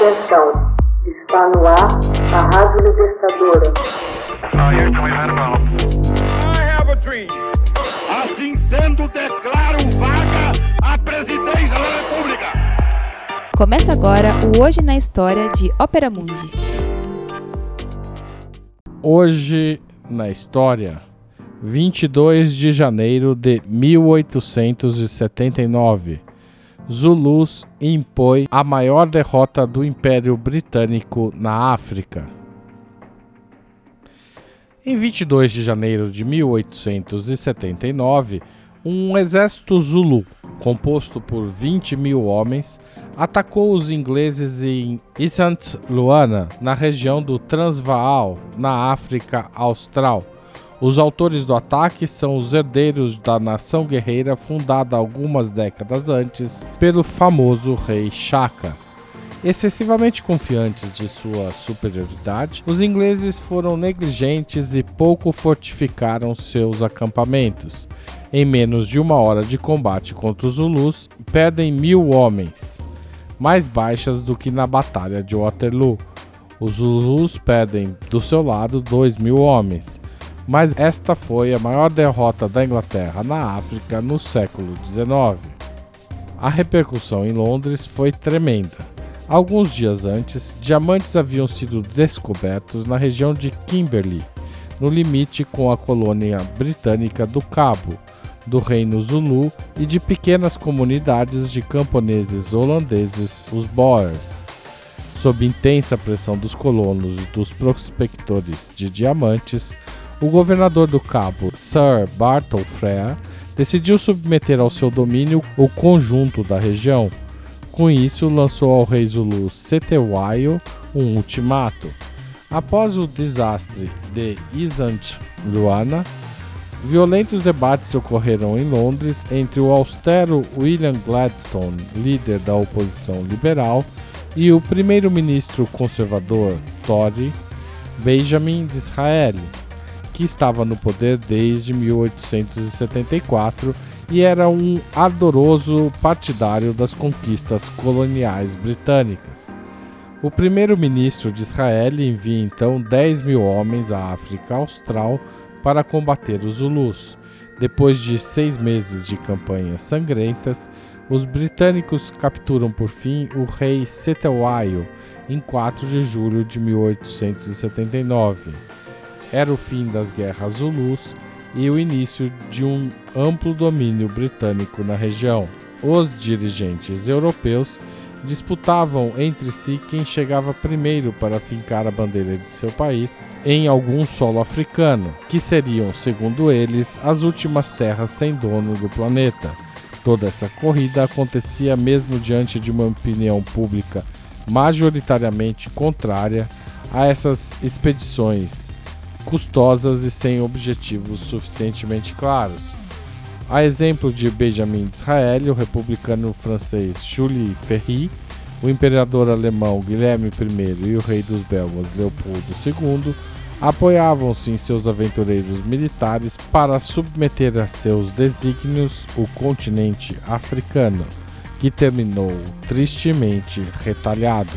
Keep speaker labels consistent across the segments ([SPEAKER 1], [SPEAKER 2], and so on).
[SPEAKER 1] Atenção, está no ar a Rádio Libertadora.
[SPEAKER 2] Assim sendo, declaro vaga a presidência da República.
[SPEAKER 3] Começa agora o Hoje na História de Ópera Mundi.
[SPEAKER 4] Hoje na História, 22 de janeiro de 1879. Zulus impõe a maior derrota do Império Britânico na África. Em 22 de janeiro de 1879, um exército Zulu, composto por 20 mil homens, atacou os ingleses em Isant Luana, na região do Transvaal, na África Austral os autores do ataque são os herdeiros da nação guerreira fundada algumas décadas antes pelo famoso rei Shaka. Excessivamente confiantes de sua superioridade, os ingleses foram negligentes e pouco fortificaram seus acampamentos. Em menos de uma hora de combate contra os Zulus, perdem mil homens, mais baixas do que na Batalha de Waterloo. Os Zulus perdem do seu lado dois mil homens mas esta foi a maior derrota da Inglaterra na África no século XIX. A repercussão em Londres foi tremenda. Alguns dias antes, diamantes haviam sido descobertos na região de Kimberley, no limite com a colônia britânica do Cabo, do Reino Zulu e de pequenas comunidades de camponeses holandeses, os Boers. Sob intensa pressão dos colonos e dos prospectores de diamantes, o governador do Cabo, Sir Bartle Frere, decidiu submeter ao seu domínio o conjunto da região. Com isso, lançou ao rei Zulu Setewayo um ultimato. Após o desastre de Isant Luana, violentos debates ocorreram em Londres entre o austero William Gladstone, líder da oposição liberal, e o primeiro-ministro conservador Tory Benjamin Disraeli que estava no poder desde 1874 e era um ardoroso partidário das conquistas coloniais britânicas. O primeiro-ministro de Israel envia então 10 mil homens à África Austral para combater os Zulus. Depois de seis meses de campanhas sangrentas, os britânicos capturam por fim o rei Setewayo em 4 de julho de 1879 era o fim das guerras Zulus e o início de um amplo domínio britânico na região. Os dirigentes europeus disputavam entre si quem chegava primeiro para fincar a bandeira de seu país em algum solo africano, que seriam, segundo eles, as últimas terras sem dono do planeta. Toda essa corrida acontecia mesmo diante de uma opinião pública majoritariamente contrária a essas expedições custosas e sem objetivos suficientemente claros. A exemplo de Benjamin Disraeli, o republicano francês Jules Ferry, o imperador alemão Guilherme I e o rei dos belgas Leopoldo II apoiavam-se em seus aventureiros militares para submeter a seus desígnios o continente africano, que terminou tristemente retalhado.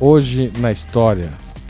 [SPEAKER 4] Hoje na história,